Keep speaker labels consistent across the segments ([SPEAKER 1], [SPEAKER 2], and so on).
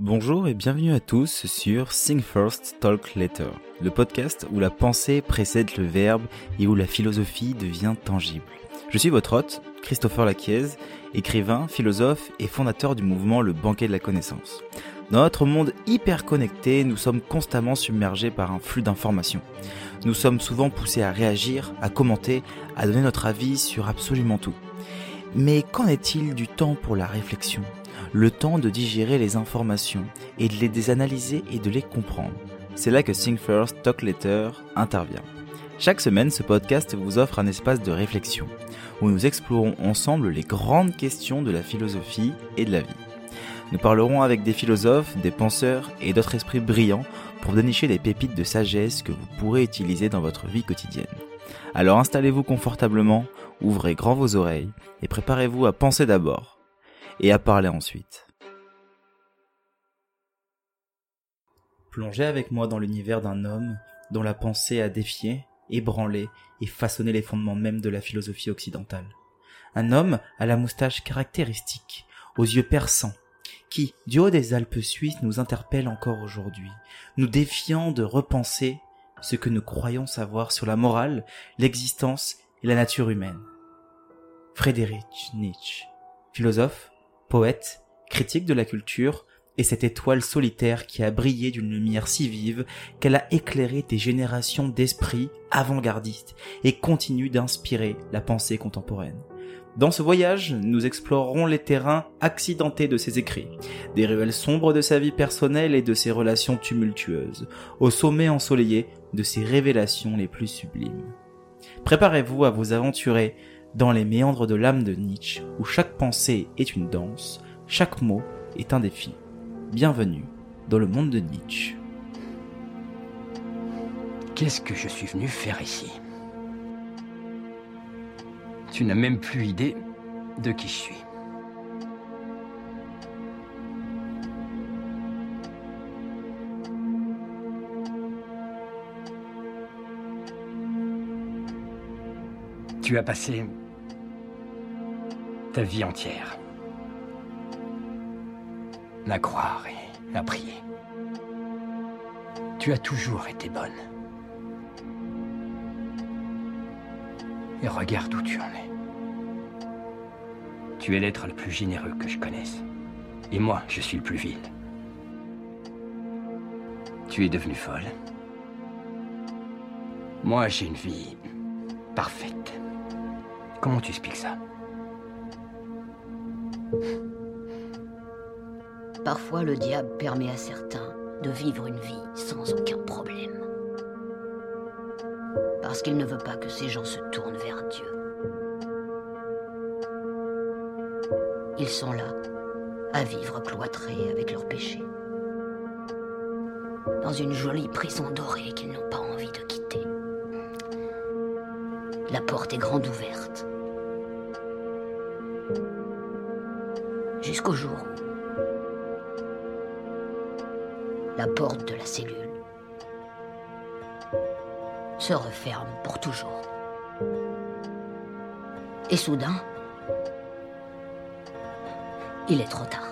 [SPEAKER 1] Bonjour et bienvenue à tous sur Think First, Talk Later, le podcast où la pensée précède le verbe et où la philosophie devient tangible. Je suis votre hôte, Christopher Laquiez, écrivain, philosophe et fondateur du mouvement Le Banquet de la Connaissance. Dans notre monde hyper connecté, nous sommes constamment submergés par un flux d'informations. Nous sommes souvent poussés à réagir, à commenter, à donner notre avis sur absolument tout. Mais qu'en est-il du temps pour la réflexion? Le temps de digérer les informations et de les analyser et de les comprendre. C'est là que Think First, Talk Later intervient. Chaque semaine, ce podcast vous offre un espace de réflexion où nous explorons ensemble les grandes questions de la philosophie et de la vie. Nous parlerons avec des philosophes, des penseurs et d'autres esprits brillants pour dénicher des pépites de sagesse que vous pourrez utiliser dans votre vie quotidienne. Alors installez-vous confortablement, ouvrez grand vos oreilles et préparez-vous à penser d'abord et à parler ensuite. Plongez avec moi dans l'univers d'un homme dont la pensée a défié, ébranlé et façonné les fondements même de la philosophie occidentale. Un homme à la moustache caractéristique, aux yeux perçants, qui, du haut des Alpes suisses, nous interpelle encore aujourd'hui, nous défiant de repenser ce que nous croyons savoir sur la morale, l'existence et la nature humaine. Friedrich Nietzsche, philosophe, poète, critique de la culture, et cette étoile solitaire qui a brillé d'une lumière si vive qu'elle a éclairé des générations d'esprits avant-gardistes et continue d'inspirer la pensée contemporaine. Dans ce voyage, nous explorerons les terrains accidentés de ses écrits, des ruelles sombres de sa vie personnelle et de ses relations tumultueuses, au sommet ensoleillé de ses révélations les plus sublimes. Préparez-vous à vous aventurer dans les méandres de l'âme de Nietzsche, où chaque pensée est une danse, chaque mot est un défi. Bienvenue dans le monde de Nietzsche.
[SPEAKER 2] Qu'est-ce que je suis venu faire ici? Tu n'as même plus idée de qui je suis. Tu as passé ta vie entière à croire et à prier. Tu as toujours été bonne. Et regarde où tu en es. Tu es l'être le plus généreux que je connaisse. Et moi, je suis le plus vil. Tu es devenue folle. Moi, j'ai une vie parfaite. Comment tu expliques ça
[SPEAKER 3] Parfois, le diable permet à certains de vivre une vie sans aucun problème. Parce qu'il ne veut pas que ces gens se tournent vers Dieu. Ils sont là, à vivre cloîtrés avec leurs péchés. Dans une jolie prison dorée qu'ils n'ont pas envie de quitter. La porte est grande ouverte. Jusqu'au jour la porte de la cellule se referme pour toujours. Et soudain, il est trop tard.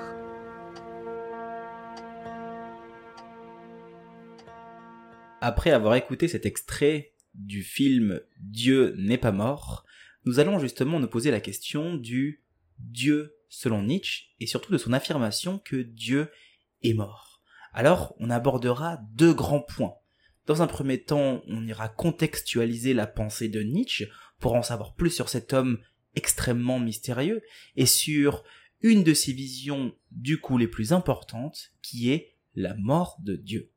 [SPEAKER 1] Après avoir écouté cet extrait du film Dieu n'est pas mort, nous allons justement nous poser la question du Dieu selon Nietzsche et surtout de son affirmation que Dieu est mort. Alors, on abordera deux grands points. Dans un premier temps, on ira contextualiser la pensée de Nietzsche pour en savoir plus sur cet homme extrêmement mystérieux et sur une de ses visions du coup les plus importantes qui est la mort de Dieu.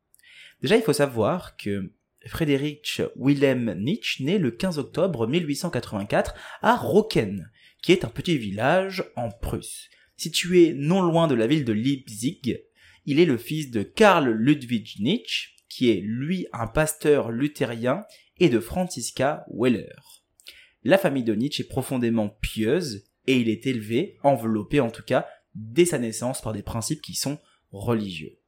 [SPEAKER 1] Déjà, il faut savoir que Friedrich Wilhelm Nietzsche naît le 15 octobre 1884 à Rocken, qui est un petit village en Prusse. Situé non loin de la ville de Leipzig, il est le fils de Karl Ludwig Nietzsche, qui est lui un pasteur luthérien, et de Franziska Weller. La famille de Nietzsche est profondément pieuse, et il est élevé, enveloppé en tout cas, dès sa naissance par des principes qui sont religieux.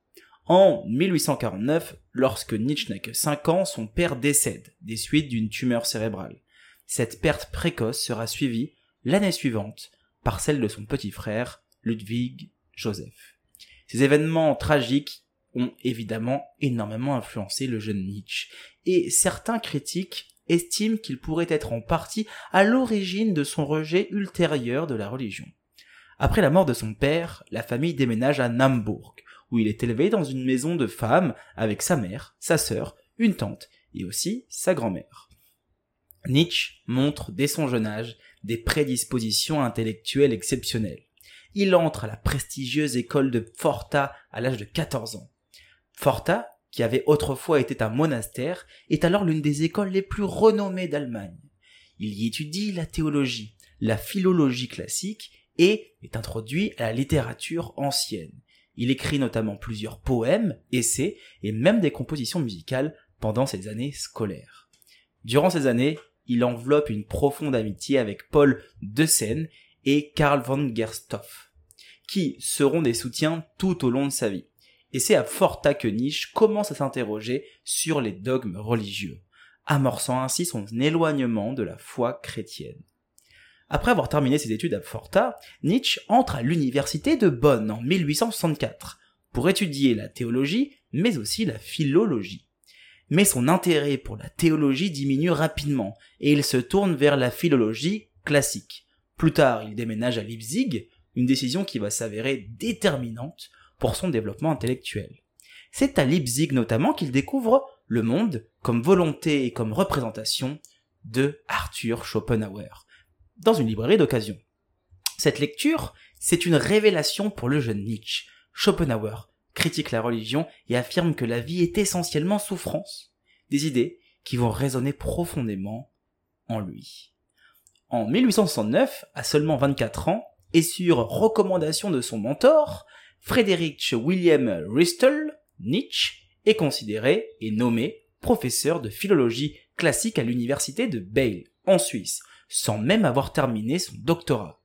[SPEAKER 1] En 1849, lorsque Nietzsche n'a que 5 ans, son père décède des suites d'une tumeur cérébrale. Cette perte précoce sera suivie l'année suivante par celle de son petit frère, Ludwig Joseph. Ces événements tragiques ont évidemment énormément influencé le jeune Nietzsche, et certains critiques estiment qu'il pourrait être en partie à l'origine de son rejet ultérieur de la religion. Après la mort de son père, la famille déménage à Nambourg, où il est élevé dans une maison de femmes avec sa mère, sa sœur, une tante et aussi sa grand-mère. Nietzsche montre dès son jeune âge des prédispositions intellectuelles exceptionnelles. Il entre à la prestigieuse école de Forta à l'âge de 14 ans. Forta, qui avait autrefois été un monastère, est alors l'une des écoles les plus renommées d'Allemagne. Il y étudie la théologie, la philologie classique et est introduit à la littérature ancienne. Il écrit notamment plusieurs poèmes, essais et même des compositions musicales pendant ses années scolaires. Durant ces années, il enveloppe une profonde amitié avec Paul de et Karl von Gersthoff, qui seront des soutiens tout au long de sa vie. Et c'est à Forta que Nietzsche commence à s'interroger sur les dogmes religieux, amorçant ainsi son éloignement de la foi chrétienne. Après avoir terminé ses études à Forta, Nietzsche entre à l'université de Bonn en 1864 pour étudier la théologie mais aussi la philologie. Mais son intérêt pour la théologie diminue rapidement et il se tourne vers la philologie classique. Plus tard, il déménage à Leipzig, une décision qui va s'avérer déterminante pour son développement intellectuel. C'est à Leipzig notamment qu'il découvre le monde comme volonté et comme représentation de Arthur Schopenhauer, dans une librairie d'occasion. Cette lecture, c'est une révélation pour le jeune Nietzsche. Schopenhauer critique la religion et affirme que la vie est essentiellement souffrance. Des idées qui vont résonner profondément en lui. En 1869, à seulement 24 ans, et sur recommandation de son mentor, Friedrich William Ristel, Nietzsche est considéré et nommé professeur de philologie classique à l'université de Bâle, en Suisse, sans même avoir terminé son doctorat.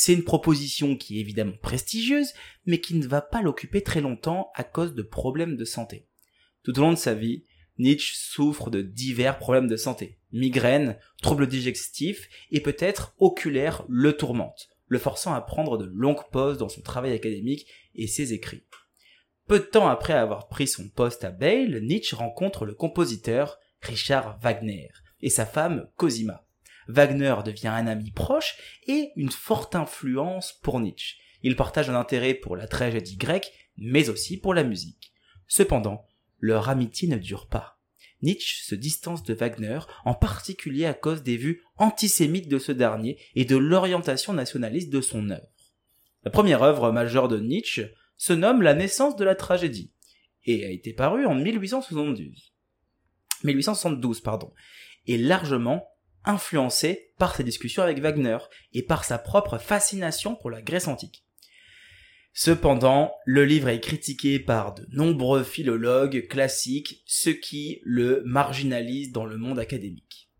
[SPEAKER 1] C'est une proposition qui est évidemment prestigieuse, mais qui ne va pas l'occuper très longtemps à cause de problèmes de santé. Tout au long de sa vie, Nietzsche souffre de divers problèmes de santé. Migraine, troubles digestifs et peut-être oculaire le tourmente le forçant à prendre de longues pauses dans son travail académique et ses écrits. Peu de temps après avoir pris son poste à Bâle, Nietzsche rencontre le compositeur Richard Wagner et sa femme Cosima. Wagner devient un ami proche et une forte influence pour Nietzsche. Il partage un intérêt pour la tragédie grecque, mais aussi pour la musique. Cependant, leur amitié ne dure pas. Nietzsche se distance de Wagner, en particulier à cause des vues antisémites de ce dernier et de l'orientation nationaliste de son œuvre. La première œuvre majeure de Nietzsche se nomme La naissance de la tragédie et a été parue en 1872. 1872, pardon, et largement influencée par ses discussions avec Wagner et par sa propre fascination pour la Grèce antique. Cependant, le livre est critiqué par de nombreux philologues classiques, ce qui le marginalise dans le monde académique.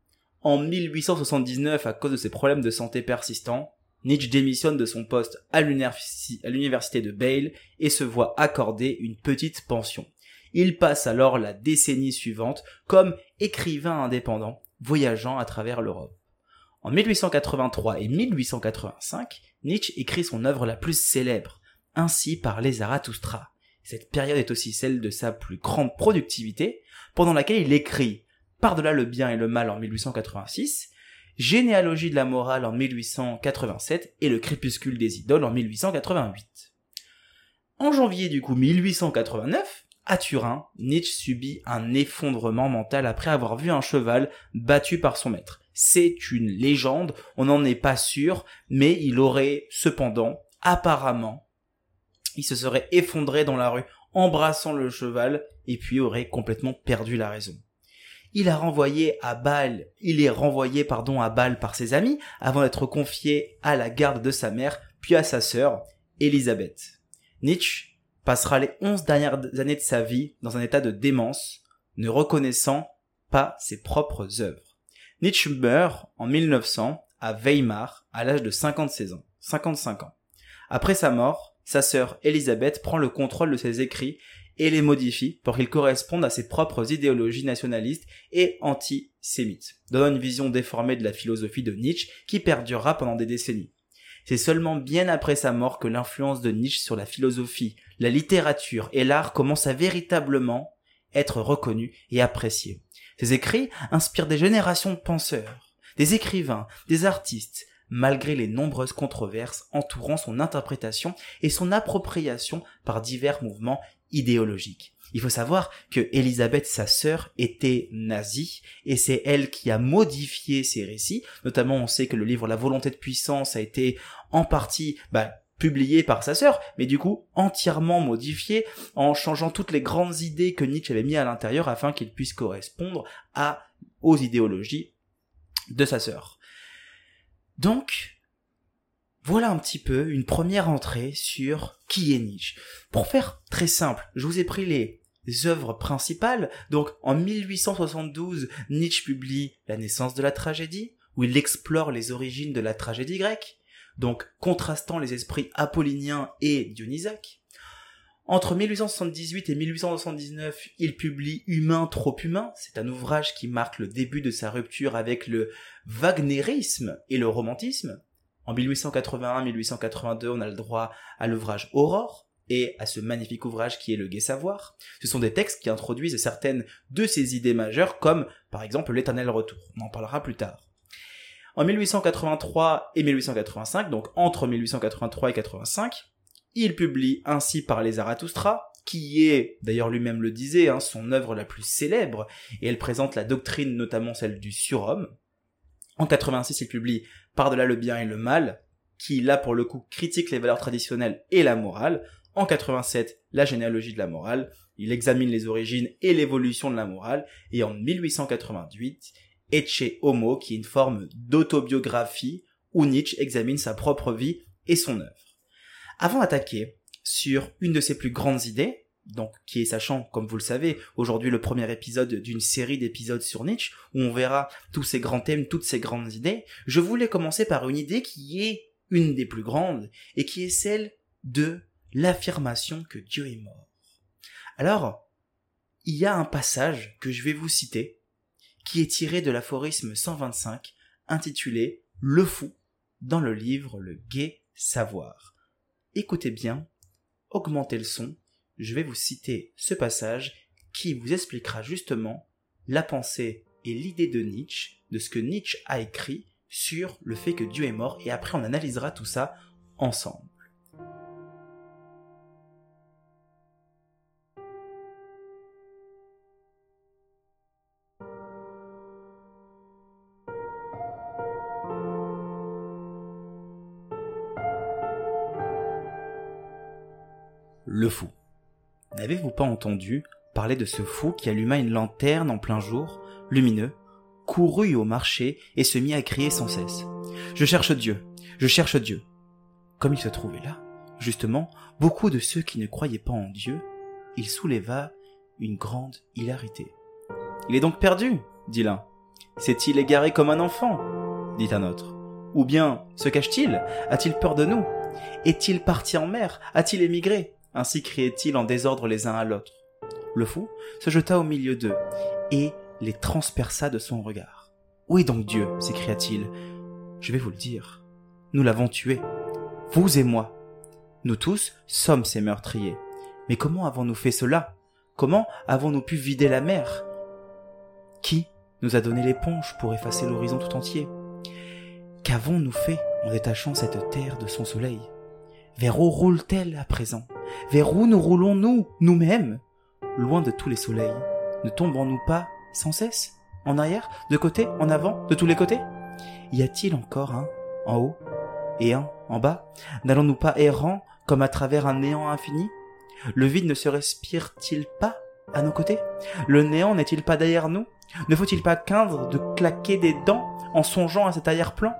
[SPEAKER 1] En 1879, à cause de ses problèmes de santé persistants, Nietzsche démissionne de son poste à l'université de Bâle et se voit accorder une petite pension. Il passe alors la décennie suivante comme écrivain indépendant, voyageant à travers l'Europe. En 1883 et 1885, Nietzsche écrit son œuvre la plus célèbre, ainsi parlait Zarathustra. Cette période est aussi celle de sa plus grande productivité, pendant laquelle il écrit Par-delà le bien et le mal en 1886, Généalogie de la morale en 1887 et Le crépuscule des idoles en 1888. En janvier du coup 1889, à Turin, Nietzsche subit un effondrement mental après avoir vu un cheval battu par son maître. C'est une légende, on n'en est pas sûr, mais il aurait cependant apparemment il se serait effondré dans la rue, embrassant le cheval, et puis aurait complètement perdu la raison. Il a renvoyé à Bâle, il est renvoyé, pardon, à Bâle par ses amis, avant d'être confié à la garde de sa mère, puis à sa sœur, Elisabeth. Nietzsche passera les onze dernières années de sa vie dans un état de démence, ne reconnaissant pas ses propres œuvres. Nietzsche meurt en 1900 à Weimar à l'âge de 56 ans, 55 ans. Après sa mort, sa sœur Elisabeth prend le contrôle de ses écrits et les modifie pour qu'ils correspondent à ses propres idéologies nationalistes et antisémites, donnant une vision déformée de la philosophie de Nietzsche qui perdurera pendant des décennies. C'est seulement bien après sa mort que l'influence de Nietzsche sur la philosophie, la littérature et l'art commence à véritablement être reconnue et appréciée. Ses écrits inspirent des générations de penseurs, des écrivains, des artistes, malgré les nombreuses controverses entourant son interprétation et son appropriation par divers mouvements idéologiques. Il faut savoir que Elisabeth, sa sœur, était nazie, et c'est elle qui a modifié ses récits. Notamment, on sait que le livre La volonté de puissance a été en partie bah, publié par sa sœur, mais du coup entièrement modifié en changeant toutes les grandes idées que Nietzsche avait mis à l'intérieur afin qu'il puisse correspondre à aux idéologies de sa sœur. Donc, voilà un petit peu une première entrée sur qui est Nietzsche. Pour faire très simple, je vous ai pris les œuvres principales. Donc, en 1872, Nietzsche publie La naissance de la tragédie, où il explore les origines de la tragédie grecque, donc contrastant les esprits apolliniens et dionysaques. Entre 1878 et 1879, il publie Humain trop humain. C'est un ouvrage qui marque le début de sa rupture avec le wagnérisme et le romantisme. En 1881-1882, on a le droit à l'ouvrage Aurore et à ce magnifique ouvrage qui est le Gai Savoir. Ce sont des textes qui introduisent certaines de ses idées majeures, comme par exemple l'éternel retour. On en parlera plus tard. En 1883 et 1885, donc entre 1883 et 85, il publie Ainsi par les Zarathustra, qui est, d'ailleurs lui-même le disait, hein, son œuvre la plus célèbre, et elle présente la doctrine, notamment celle du surhomme. En 86, il publie Par-delà le bien et le mal, qui là pour le coup critique les valeurs traditionnelles et la morale. En 87, la généalogie de la morale, il examine les origines et l'évolution de la morale, et en 1888, Ecce Homo, qui est une forme d'autobiographie où Nietzsche examine sa propre vie et son œuvre. Avant d'attaquer sur une de ses plus grandes idées, donc qui est sachant, comme vous le savez, aujourd'hui le premier épisode d'une série d'épisodes sur Nietzsche, où on verra tous ces grands thèmes, toutes ces grandes idées, je voulais commencer par une idée qui est une des plus grandes, et qui est celle de l'affirmation que Dieu est mort. Alors, il y a un passage que je vais vous citer, qui est tiré de l'aphorisme 125, intitulé Le fou, dans le livre Le gai savoir. Écoutez bien, augmentez le son, je vais vous citer ce passage qui vous expliquera justement la pensée et l'idée de Nietzsche, de ce que Nietzsche a écrit sur le fait que Dieu est mort, et après on analysera tout ça ensemble. Fou. N'avez-vous pas entendu parler de ce fou qui alluma une lanterne en plein jour, lumineux, courut au marché et se mit à crier sans cesse. Je cherche Dieu, je cherche Dieu. Comme il se trouvait là, justement, beaucoup de ceux qui ne croyaient pas en Dieu, il souleva une grande hilarité. Il est donc perdu, dit l'un. S'est-il égaré comme un enfant dit un autre. Ou bien se cache-t-il? A-t-il peur de nous? Est-il parti en mer? A-t-il émigré? Ainsi criaient-ils en désordre les uns à l'autre. Le fou se jeta au milieu d'eux et les transperça de son regard. Où est donc Dieu? s'écria-t-il. Je vais vous le dire. Nous l'avons tué. Vous et moi. Nous tous sommes ces meurtriers. Mais comment avons-nous fait cela? Comment avons-nous pu vider la mer? Qui nous a donné l'éponge pour effacer l'horizon tout entier? Qu'avons-nous fait en détachant cette terre de son soleil? Vers où roule-t-elle à présent? Vers où nous roulons-nous, nous-mêmes. Loin de tous les soleils, ne tombons-nous pas sans cesse En arrière De côté En avant De tous les côtés? Y a-t-il encore un en haut et un en bas? N'allons-nous pas errant comme à travers un néant infini? Le vide ne se respire-t-il pas à nos côtés? Le néant n'est-il pas derrière nous? Ne faut-il pas craindre de claquer des dents en songeant à cet arrière-plan?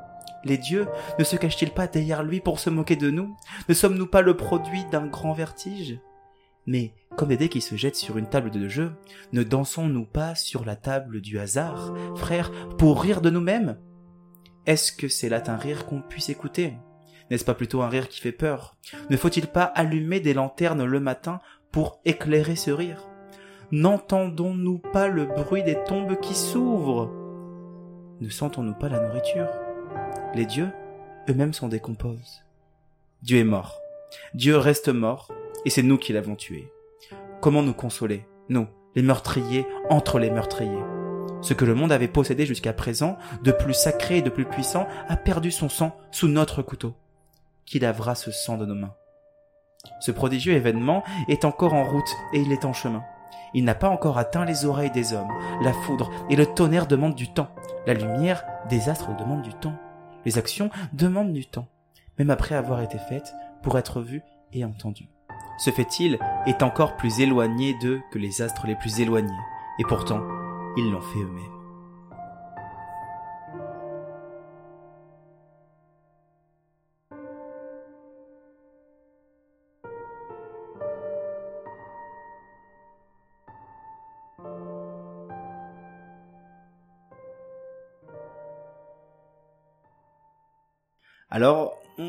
[SPEAKER 1] Les dieux ne se cachent-ils pas derrière lui pour se moquer de nous? Ne sommes-nous pas le produit d'un grand vertige? Mais, comme des dés qui se jettent sur une table de jeu, ne dansons-nous pas sur la table du hasard, frère, pour rire de nous-mêmes? Est-ce que c'est là un rire qu'on puisse écouter? N'est-ce pas plutôt un rire qui fait peur? Ne faut-il pas allumer des lanternes le matin pour éclairer ce rire? N'entendons-nous pas le bruit des tombes qui s'ouvrent? Ne sentons-nous pas la nourriture? Les dieux eux-mêmes s'en décomposent. Dieu est mort. Dieu reste mort, et c'est nous qui l'avons tué. Comment nous consoler, nous, les meurtriers entre les meurtriers Ce que le monde avait possédé jusqu'à présent, de plus sacré et de plus puissant, a perdu son sang sous notre couteau. Qui lavera ce sang de nos mains? Ce prodigieux événement est encore en route et il est en chemin. Il n'a pas encore atteint les oreilles des hommes. La foudre et le tonnerre demandent du temps. La lumière des astres demandent du temps. Les actions demandent du temps, même après avoir été faites, pour être vues et entendues. Ce fait-il est encore plus éloigné d'eux que les astres les plus éloignés, et pourtant, ils l'ont fait eux-mêmes.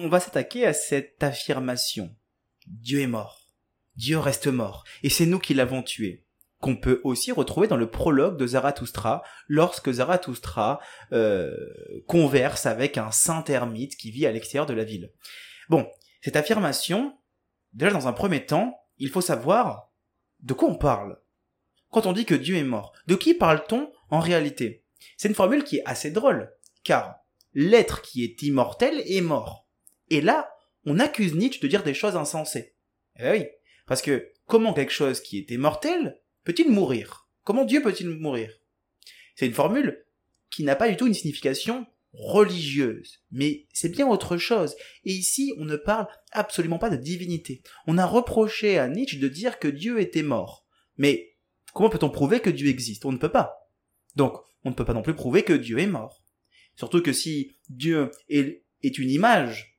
[SPEAKER 1] On va s'attaquer à cette affirmation. Dieu est mort. Dieu reste mort. Et c'est nous qui l'avons tué. Qu'on peut aussi retrouver dans le prologue de Zarathustra, lorsque Zarathustra euh, converse avec un saint ermite qui vit à l'extérieur de la ville. Bon, cette affirmation, déjà dans un premier temps, il faut savoir de quoi on parle. Quand on dit que Dieu est mort, de qui parle-t-on en réalité? C'est une formule qui est assez drôle, car l'être qui est immortel est mort. Et là, on accuse Nietzsche de dire des choses insensées. Eh oui, parce que comment quelque chose qui est immortel peut-il mourir? Comment Dieu peut-il mourir? C'est une formule qui n'a pas du tout une signification religieuse, mais c'est bien autre chose. Et ici, on ne parle absolument pas de divinité. On a reproché à Nietzsche de dire que Dieu était mort. Mais comment peut-on prouver que Dieu existe? On ne peut pas. Donc, on ne peut pas non plus prouver que Dieu est mort. Surtout que si Dieu est, une image,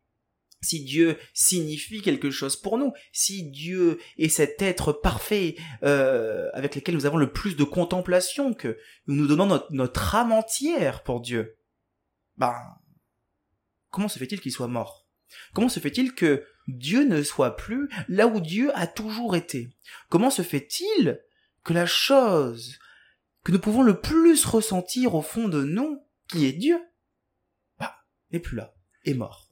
[SPEAKER 1] si Dieu signifie quelque chose pour nous, si Dieu est cet être parfait euh, avec lequel nous avons le plus de contemplation, que nous nous donnons notre, notre âme entière pour Dieu, ben, comment se fait-il qu'il soit mort? Comment se fait-il que Dieu ne soit plus là où Dieu a toujours été? Comment se fait-il que la chose que nous pouvons le plus ressentir au fond de nous, qui est Dieu, n'est plus là, est mort?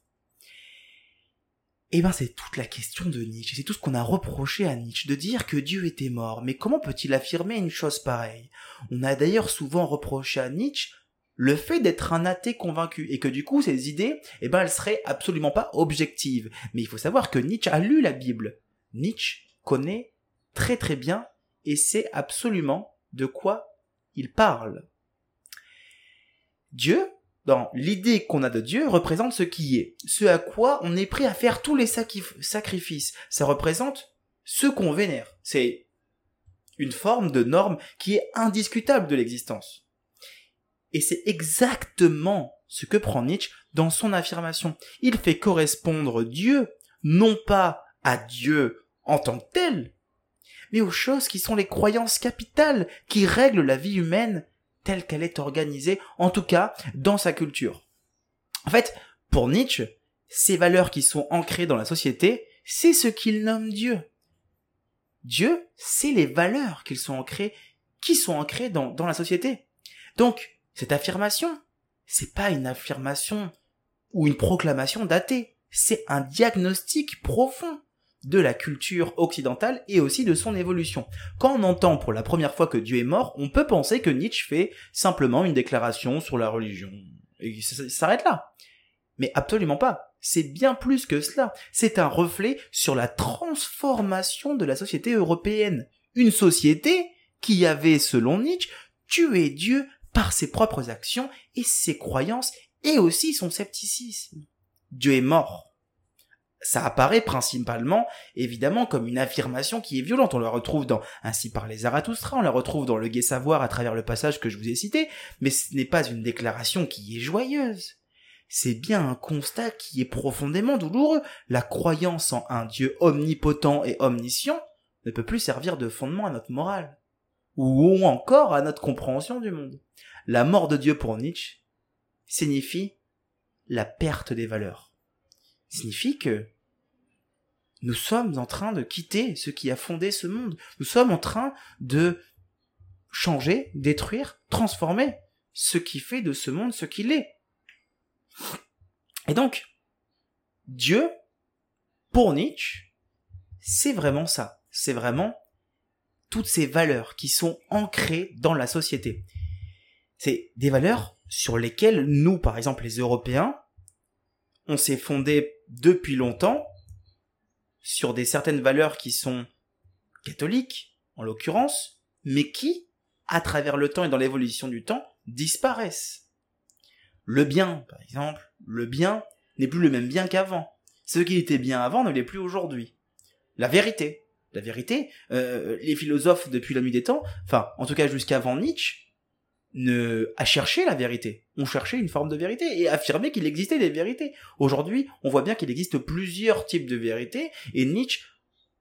[SPEAKER 1] Eh ben, c'est toute la question de Nietzsche, c'est tout ce qu'on a reproché à Nietzsche, de dire que Dieu était mort. Mais comment peut-il affirmer une chose pareille? On a d'ailleurs souvent reproché à Nietzsche le fait d'être un athée convaincu, et que du coup, ses idées, eh ben, elles seraient absolument pas objectives. Mais il faut savoir que Nietzsche a lu la Bible. Nietzsche connaît très très bien, et sait absolument de quoi il parle. Dieu, l'idée qu'on a de Dieu représente ce qui est, ce à quoi on est prêt à faire tous les sacrifices. Ça représente ce qu'on vénère. C'est une forme de norme qui est indiscutable de l'existence. Et c'est exactement ce que prend Nietzsche dans son affirmation. Il fait correspondre Dieu, non pas à Dieu en tant que tel, mais aux choses qui sont les croyances capitales qui règlent la vie humaine telle qu'elle est organisée, en tout cas dans sa culture. En fait, pour Nietzsche, ces valeurs qui sont ancrées dans la société, c'est ce qu'il nomme Dieu. Dieu, c'est les valeurs qui sont ancrées, qui sont ancrées dans, dans la société. Donc, cette affirmation, c'est pas une affirmation ou une proclamation datée, c'est un diagnostic profond de la culture occidentale et aussi de son évolution. Quand on entend pour la première fois que Dieu est mort, on peut penser que Nietzsche fait simplement une déclaration sur la religion. Et ça s'arrête là. Mais absolument pas. C'est bien plus que cela. C'est un reflet sur la transformation de la société européenne. Une société qui avait, selon Nietzsche, tué Dieu par ses propres actions et ses croyances et aussi son scepticisme. Dieu est mort ça apparaît principalement, évidemment, comme une affirmation qui est violente. On la retrouve dans Ainsi par les Zarathustra, on la retrouve dans Le Gai Savoir à travers le passage que je vous ai cité, mais ce n'est pas une déclaration qui est joyeuse. C'est bien un constat qui est profondément douloureux. La croyance en un Dieu omnipotent et omniscient ne peut plus servir de fondement à notre morale, ou encore à notre compréhension du monde. La mort de Dieu pour Nietzsche signifie la perte des valeurs signifie que nous sommes en train de quitter ce qui a fondé ce monde. Nous sommes en train de changer, détruire, transformer ce qui fait de ce monde ce qu'il est. Et donc, Dieu, pour Nietzsche, c'est vraiment ça. C'est vraiment toutes ces valeurs qui sont ancrées dans la société. C'est des valeurs sur lesquelles nous, par exemple les Européens, on s'est fondé depuis longtemps sur des certaines valeurs qui sont catholiques, en l'occurrence, mais qui, à travers le temps et dans l'évolution du temps, disparaissent. Le bien, par exemple, le bien n'est plus le même bien qu'avant. Ce qui était bien avant ne l'est plus aujourd'hui. La vérité. La vérité, euh, les philosophes depuis la nuit des temps, enfin, en tout cas jusqu'avant Nietzsche, ne a cherché la vérité. On cherchait une forme de vérité et affirmait qu'il existait des vérités. Aujourd'hui, on voit bien qu'il existe plusieurs types de vérités et Nietzsche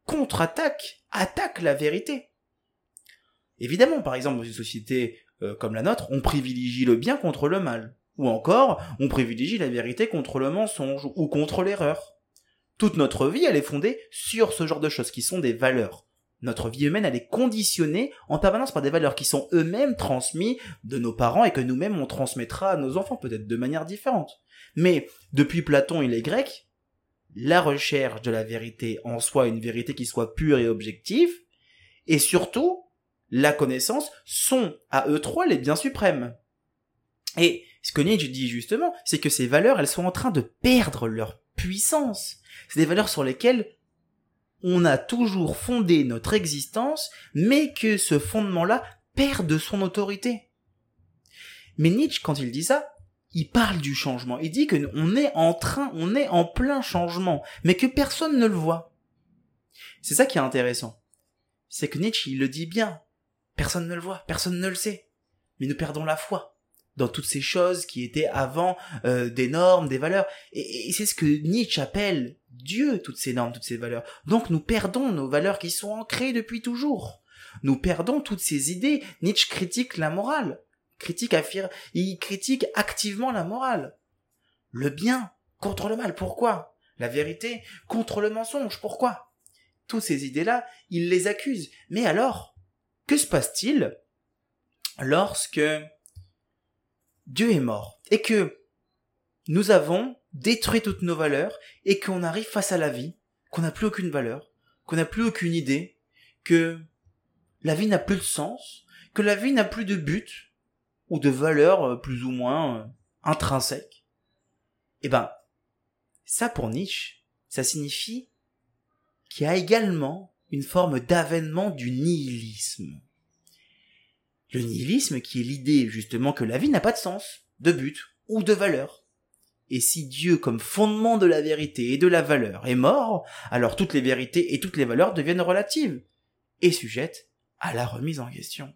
[SPEAKER 1] contre-attaque, attaque la vérité. Évidemment, par exemple, dans une société euh, comme la nôtre, on privilégie le bien contre le mal. Ou encore, on privilégie la vérité contre le mensonge ou contre l'erreur. Toute notre vie, elle est fondée sur ce genre de choses qui sont des valeurs. Notre vie humaine, elle est conditionnée en permanence par des valeurs qui sont eux-mêmes transmises de nos parents et que nous-mêmes on transmettra à nos enfants, peut-être de manière différente. Mais depuis Platon et les Grecs, la recherche de la vérité en soi, une vérité qui soit pure et objective, et surtout la connaissance sont à eux trois les biens suprêmes. Et ce que Nietzsche dit justement, c'est que ces valeurs, elles sont en train de perdre leur puissance. C'est des valeurs sur lesquelles on a toujours fondé notre existence, mais que ce fondement-là perd de son autorité. Mais Nietzsche, quand il dit ça, il parle du changement. Il dit que on est en train, on est en plein changement, mais que personne ne le voit. C'est ça qui est intéressant. C'est que Nietzsche, il le dit bien. Personne ne le voit, personne ne le sait. Mais nous perdons la foi dans toutes ces choses qui étaient avant euh, des normes, des valeurs. Et, c'est ce que Nietzsche appelle Dieu, toutes ces normes, toutes ces valeurs. Donc nous perdons nos valeurs qui sont ancrées depuis toujours. Nous perdons toutes ces idées. Nietzsche critique la morale. Critique affirme, il critique activement la morale. Le bien contre le mal. Pourquoi? La vérité contre le mensonge. Pourquoi? Toutes ces idées-là, il les accuse. Mais alors, que se passe-t-il lorsque Dieu est mort? Et que nous avons détruit toutes nos valeurs et qu'on arrive face à la vie, qu'on n'a plus aucune valeur, qu'on n'a plus aucune idée, que la vie n'a plus de sens, que la vie n'a plus de but ou de valeur euh, plus ou moins euh, intrinsèque. Eh ben, ça pour Nietzsche, ça signifie qu'il y a également une forme d'avènement du nihilisme. Le nihilisme qui est l'idée justement que la vie n'a pas de sens, de but ou de valeur. Et si Dieu comme fondement de la vérité et de la valeur est mort, alors toutes les vérités et toutes les valeurs deviennent relatives et sujettes à la remise en question.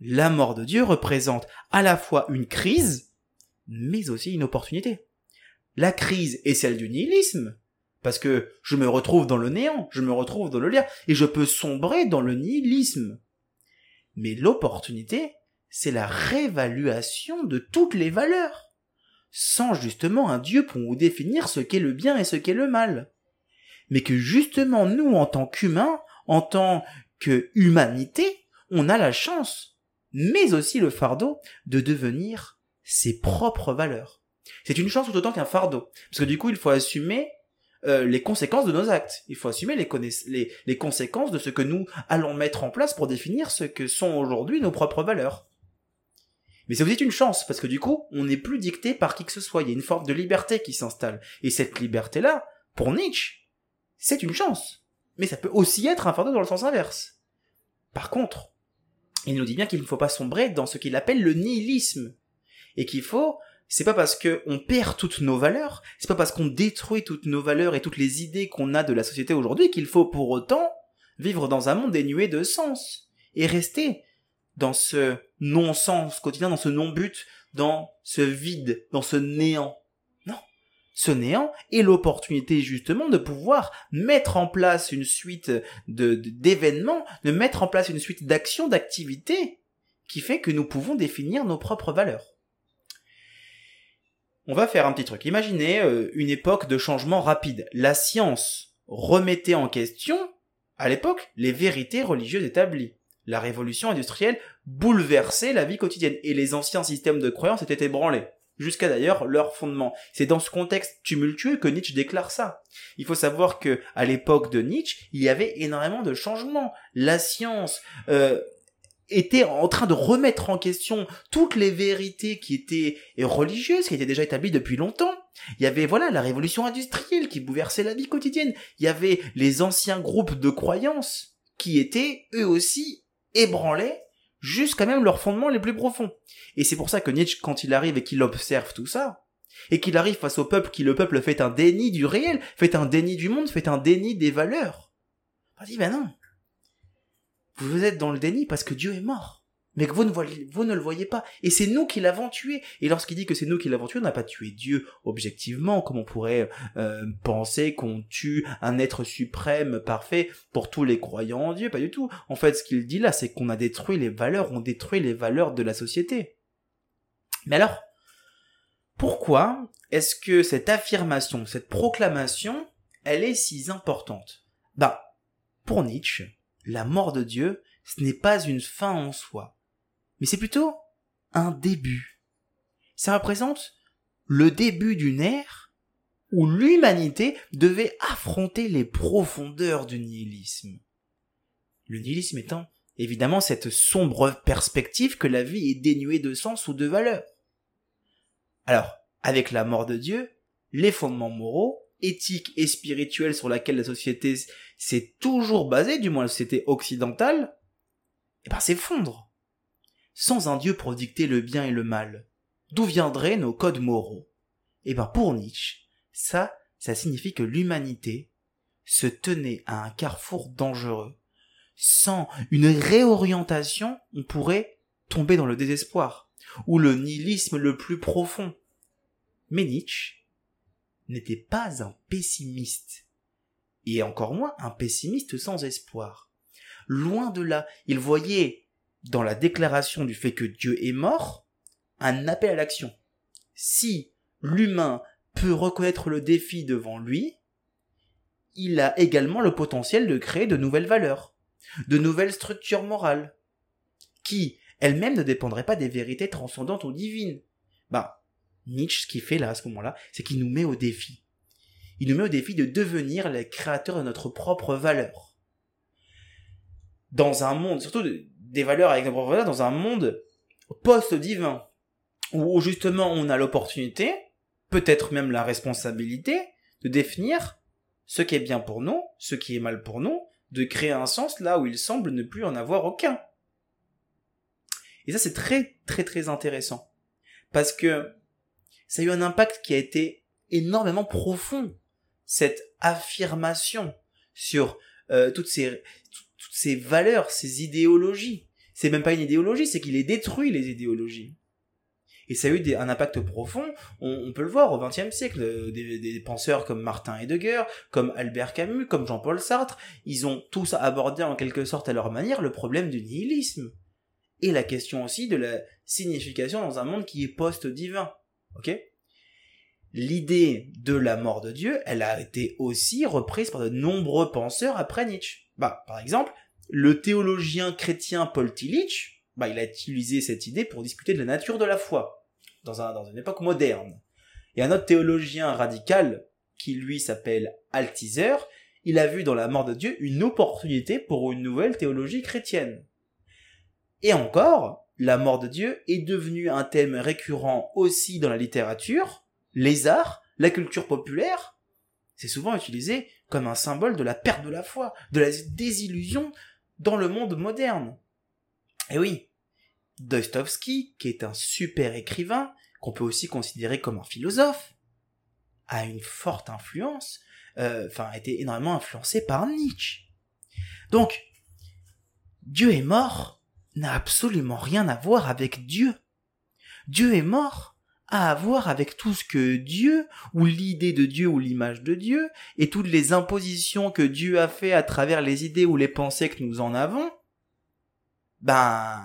[SPEAKER 1] La mort de Dieu représente à la fois une crise, mais aussi une opportunité. La crise est celle du nihilisme, parce que je me retrouve dans le néant, je me retrouve dans le lien, et je peux sombrer dans le nihilisme. Mais l'opportunité, c'est la réévaluation de toutes les valeurs, sans justement un Dieu pour nous définir ce qu'est le bien et ce qu'est le mal. Mais que justement nous, en tant qu'humains, en tant que humanité, on a la chance, mais aussi le fardeau, de devenir ses propres valeurs. C'est une chance tout autant qu'un fardeau. Parce que du coup, il faut assumer euh, les conséquences de nos actes. Il faut assumer les, conséquences de ce que nous allons mettre en place pour définir ce que sont aujourd'hui nos propres valeurs. Mais c'est aussi une chance, parce que du coup, on n'est plus dicté par qui que ce soit. Il y a une forme de liberté qui s'installe. Et cette liberté-là, pour Nietzsche, c'est une chance. Mais ça peut aussi être un fardeau dans le sens inverse. Par contre, il nous dit bien qu'il ne faut pas sombrer dans ce qu'il appelle le nihilisme. Et qu'il faut c'est pas parce que on perd toutes nos valeurs, c'est pas parce qu'on détruit toutes nos valeurs et toutes les idées qu'on a de la société aujourd'hui qu'il faut pour autant vivre dans un monde dénué de sens et rester dans ce non-sens quotidien, dans ce non-but, dans ce vide, dans ce néant. Non. Ce néant est l'opportunité justement de pouvoir mettre en place une suite de, d'événements, de mettre en place une suite d'actions, d'activités qui fait que nous pouvons définir nos propres valeurs. On va faire un petit truc. Imaginez euh, une époque de changement rapide. La science remettait en question, à l'époque, les vérités religieuses établies. La révolution industrielle bouleversait la vie quotidienne et les anciens systèmes de croyances étaient ébranlés. jusqu'à d'ailleurs leur fondement. C'est dans ce contexte tumultueux que Nietzsche déclare ça. Il faut savoir que à l'époque de Nietzsche, il y avait énormément de changements. La science euh, était en train de remettre en question toutes les vérités qui étaient religieuses, qui étaient déjà établies depuis longtemps. Il y avait voilà la révolution industrielle qui bouleversait la vie quotidienne. Il y avait les anciens groupes de croyances qui étaient eux aussi ébranlés jusqu'à même leurs fondements les plus profonds. Et c'est pour ça que Nietzsche, quand il arrive et qu'il observe tout ça, et qu'il arrive face au peuple, qui le peuple fait un déni du réel, fait un déni du monde, fait un déni des valeurs, il dit, ben non. Vous êtes dans le déni parce que Dieu est mort mais que vous ne, voyez, vous ne le voyez pas. Et c'est nous qui l'avons tué. Et lorsqu'il dit que c'est nous qui l'avons tué, on n'a pas tué Dieu objectivement, comme on pourrait euh, penser qu'on tue un être suprême, parfait, pour tous les croyants en Dieu? Pas du tout. En fait, ce qu'il dit là, c'est qu'on a détruit les valeurs, on détruit les valeurs de la société. Mais alors, pourquoi est-ce que cette affirmation, cette proclamation, elle est si importante? Bah, pour Nietzsche, la mort de Dieu, ce n'est pas une fin en soi mais c'est plutôt un début. Ça représente le début d'une ère où l'humanité devait affronter les profondeurs du nihilisme. Le nihilisme étant évidemment cette sombre perspective que la vie est dénuée de sens ou de valeur. Alors, avec la mort de Dieu, les fondements moraux, éthiques et spirituels sur lesquels la société s'est toujours basée, du moins la société occidentale, eh ben s'effondrent sans un Dieu pour dicter le bien et le mal. D'où viendraient nos codes moraux? Eh ben pour Nietzsche, ça, ça signifie que l'humanité se tenait à un carrefour dangereux. Sans une réorientation, on pourrait tomber dans le désespoir, ou le nihilisme le plus profond. Mais Nietzsche n'était pas un pessimiste, et encore moins un pessimiste sans espoir. Loin de là, il voyait dans la déclaration du fait que Dieu est mort, un appel à l'action. Si l'humain peut reconnaître le défi devant lui, il a également le potentiel de créer de nouvelles valeurs, de nouvelles structures morales, qui elles-mêmes ne dépendraient pas des vérités transcendantes ou divines. Bah, Nietzsche, ce qu'il fait là, à ce moment-là, c'est qu'il nous met au défi. Il nous met au défi de devenir les créateurs de notre propre valeur. Dans un monde, surtout des valeurs avec nos propres dans un monde post-divin, où justement on a l'opportunité, peut-être même la responsabilité, de définir ce qui est bien pour nous, ce qui est mal pour nous, de créer un sens là où il semble ne plus en avoir aucun. Et ça c'est très très très intéressant. Parce que ça a eu un impact qui a été énormément profond. Cette affirmation sur euh, toutes ces toutes ces valeurs, ces idéologies. C'est même pas une idéologie, c'est qu'il est détruit les idéologies. Et ça a eu un impact profond. On, peut le voir au XXe siècle. Euh, des, penseurs comme Martin Heidegger, comme Albert Camus, comme Jean-Paul Sartre, ils ont tous abordé en quelque sorte à leur manière le problème du nihilisme. Et la question aussi de la signification dans un monde qui est post-divin. Ok? L'idée de la mort de Dieu, elle a été aussi reprise par de nombreux penseurs après Nietzsche. Bah, par exemple, le théologien chrétien Paul Tillich, bah, il a utilisé cette idée pour discuter de la nature de la foi, dans, un, dans une époque moderne. Et un autre théologien radical, qui lui s'appelle Altizer, il a vu dans la mort de Dieu une opportunité pour une nouvelle théologie chrétienne. Et encore, la mort de Dieu est devenue un thème récurrent aussi dans la littérature, les arts, la culture populaire. C'est souvent utilisé comme un symbole de la perte de la foi, de la désillusion dans le monde moderne. Et oui, Dostoevsky, qui est un super écrivain, qu'on peut aussi considérer comme un philosophe, a une forte influence, euh, enfin a été énormément influencé par Nietzsche. Donc, Dieu est mort n'a absolument rien à voir avec Dieu. Dieu est mort à voir avec tout ce que Dieu, ou l'idée de Dieu, ou l'image de Dieu, et toutes les impositions que Dieu a fait à travers les idées ou les pensées que nous en avons, ben,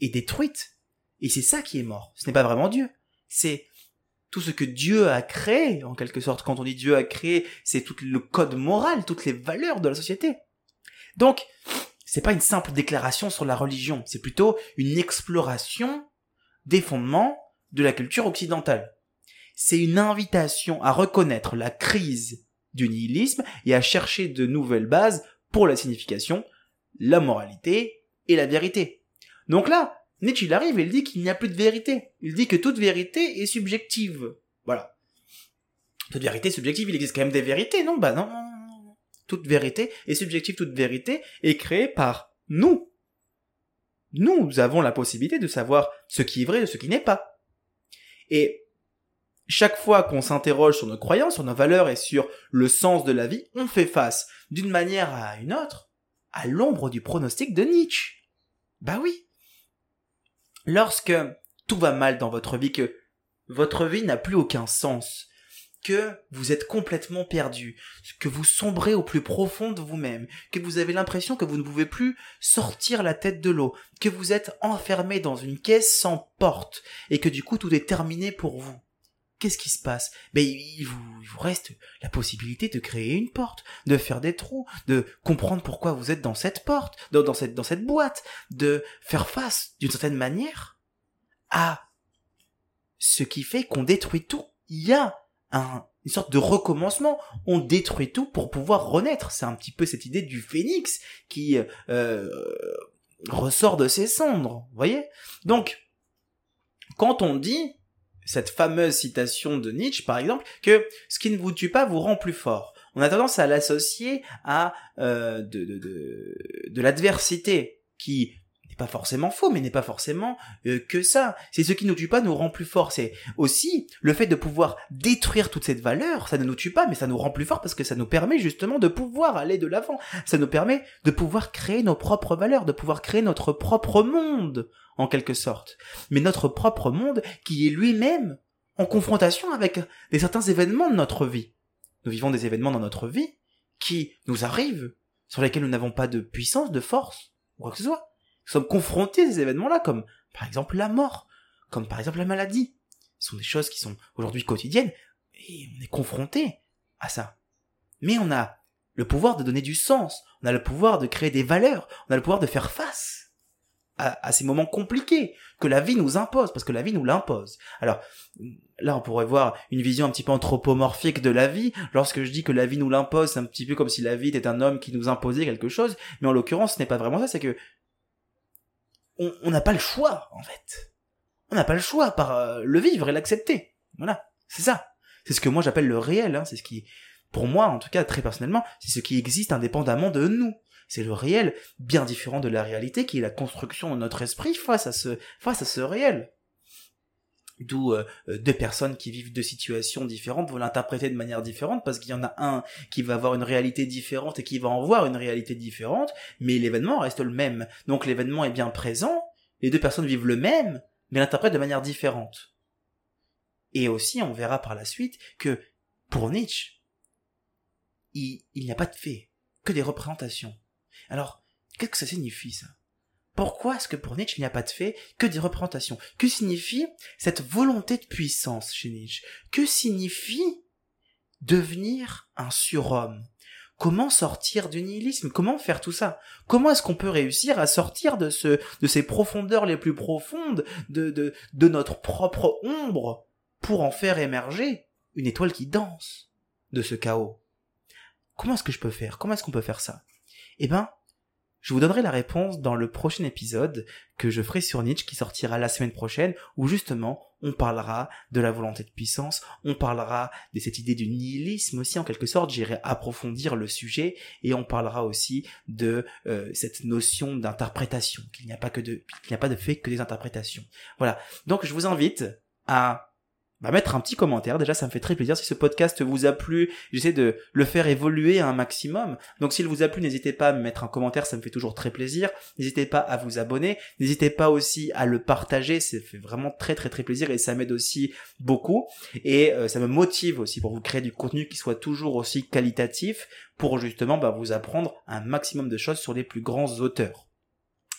[SPEAKER 1] est détruite. Et c'est ça qui est mort. Ce n'est pas vraiment Dieu. C'est tout ce que Dieu a créé, en quelque sorte. Quand on dit Dieu a créé, c'est tout le code moral, toutes les valeurs de la société. Donc, c'est pas une simple déclaration sur la religion, c'est plutôt une exploration des fondements de la culture occidentale. C'est une invitation à reconnaître la crise du nihilisme et à chercher de nouvelles bases pour la signification, la moralité et la vérité. Donc là, Nietzsche arrive et il dit qu'il n'y a plus de vérité. Il dit que toute vérité est subjective. Voilà. Toute vérité est subjective, il existe quand même des vérités, non? Bah non. Toute vérité est subjective, toute vérité est créée par nous. Nous avons la possibilité de savoir ce qui est vrai de ce qui n'est pas. Et chaque fois qu'on s'interroge sur nos croyances, sur nos valeurs et sur le sens de la vie, on fait face, d'une manière à une autre, à l'ombre du pronostic de Nietzsche. Bah oui. Lorsque tout va mal dans votre vie, que votre vie n'a plus aucun sens, que vous êtes complètement perdu, que vous sombrez au plus profond de vous-même, que vous avez l'impression que vous ne pouvez plus sortir la tête de l'eau, que vous êtes enfermé dans une caisse sans porte, et que du coup tout est terminé pour vous. Qu'est-ce qui se passe? Ben il vous, reste la possibilité de créer une porte, de faire des trous, de comprendre pourquoi vous êtes dans cette porte, dans, dans cette dans cette boîte, de faire face d'une certaine manière à ce qui fait qu'on détruit tout. Il y a une sorte de recommencement. On détruit tout pour pouvoir renaître. C'est un petit peu cette idée du phénix qui euh, ressort de ses cendres. Voyez? Donc, quand on dit cette fameuse citation de Nietzsche, par exemple, que ce qui ne vous tue pas vous rend plus fort. On a tendance à l'associer à euh, de, de, de l'adversité qui pas forcément faux, mais n'est pas forcément euh, que ça. C'est ce qui nous tue pas nous rend plus fort. C'est aussi le fait de pouvoir détruire toute cette valeur. Ça ne nous tue pas, mais ça nous rend plus fort parce que ça nous permet justement de pouvoir aller de l'avant. Ça nous permet de pouvoir créer nos propres valeurs, de pouvoir créer notre propre monde, en quelque sorte. Mais notre propre monde qui est lui-même en confrontation avec des certains événements de notre vie. Nous vivons des événements dans notre vie qui nous arrivent, sur lesquels nous n'avons pas de puissance, de force, ou quoi que ce soit nous sommes confrontés à ces événements-là, comme par exemple la mort, comme par exemple la maladie. Ce sont des choses qui sont aujourd'hui quotidiennes, et on est confronté à ça. Mais on a le pouvoir de donner du sens, on a le pouvoir de créer des valeurs, on a le pouvoir de faire face à, ces moments compliqués que la vie nous impose, parce que la vie nous l'impose. Alors là, on pourrait voir une vision un petit peu anthropomorphique de la vie. Lorsque je dis que la vie nous l'impose, c'est un petit peu comme si la vie était un homme qui nous imposait quelque chose, mais en l'occurrence, ce n'est pas vraiment ça, c'est que on n'a pas le choix, en fait. On n'a pas le choix par euh, le vivre et l'accepter. Voilà, c'est ça. C'est ce que moi j'appelle le réel. Hein. C'est ce qui, pour moi, en tout cas très personnellement, c'est ce qui existe indépendamment de nous. C'est le réel, bien différent de la réalité, qui est la construction de notre esprit face à ce, face à ce réel. D'où euh, euh, deux personnes qui vivent deux situations différentes vont l'interpréter de manière différente parce qu'il y en a un qui va avoir une réalité différente et qui va en voir une réalité différente, mais l'événement reste le même. Donc l'événement est bien présent, les deux personnes vivent le même, mais l'interprètent de manière différente. Et aussi, on verra par la suite que pour Nietzsche, il, il n'y a pas de fait, que des représentations. Alors, qu'est-ce que ça signifie ça? Pourquoi est-ce que pour Nietzsche il n'y a pas de fait que des représentations? Que signifie cette volonté de puissance chez Nietzsche? Que signifie devenir un surhomme? Comment sortir du nihilisme? Comment faire tout ça? Comment est-ce qu'on peut réussir à sortir de ce, de ces profondeurs les plus profondes de, de, de notre propre ombre pour en faire émerger une étoile qui danse de ce chaos? Comment est-ce que je peux faire? Comment est-ce qu'on peut faire ça? Eh ben, je vous donnerai la réponse dans le prochain épisode que je ferai sur Nietzsche qui sortira la semaine prochaine où justement on parlera de la volonté de puissance, on parlera de cette idée du nihilisme aussi en quelque sorte, j'irai approfondir le sujet et on parlera aussi de euh, cette notion d'interprétation, qu'il n'y a pas que de qu'il n'y a pas de fait que des interprétations. Voilà. Donc je vous invite à bah, mettre un petit commentaire. Déjà, ça me fait très plaisir. Si ce podcast vous a plu, j'essaie de le faire évoluer un maximum. Donc, s'il vous a plu, n'hésitez pas à me mettre un commentaire. Ça me fait toujours très plaisir. N'hésitez pas à vous abonner. N'hésitez pas aussi à le partager. Ça fait vraiment très, très, très plaisir et ça m'aide aussi beaucoup. Et euh, ça me motive aussi pour vous créer du contenu qui soit toujours aussi qualitatif pour justement bah, vous apprendre un maximum de choses sur les plus grands auteurs.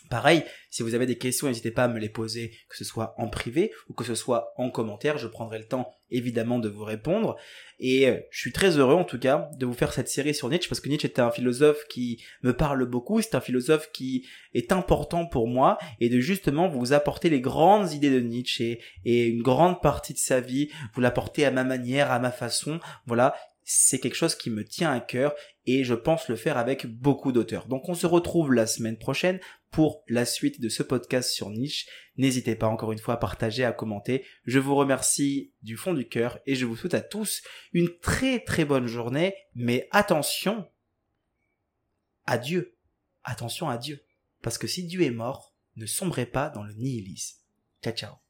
[SPEAKER 1] Pareil, si vous avez des questions, n'hésitez pas à me les poser, que ce soit en privé ou que ce soit en commentaire. Je prendrai le temps, évidemment, de vous répondre. Et euh, je suis très heureux, en tout cas, de vous faire cette série sur Nietzsche, parce que Nietzsche était un philosophe qui me parle beaucoup, c'est un philosophe qui est important pour moi, et de justement vous apporter les grandes idées de Nietzsche et, une grande partie de sa vie, vous l'apporter à ma manière, à ma façon, voilà, c'est quelque chose qui me tient à cœur et je pense le faire avec beaucoup d'auteurs. Donc on se retrouve la semaine prochaine pour la suite de ce podcast sur niche. N'hésitez pas encore une fois à partager, à commenter. Je vous remercie du fond du cœur et je vous souhaite à tous une très très bonne journée. Mais attention à Dieu. Attention à Dieu. Parce que si Dieu est mort, ne sombrez pas dans le nihilisme. Ciao ciao.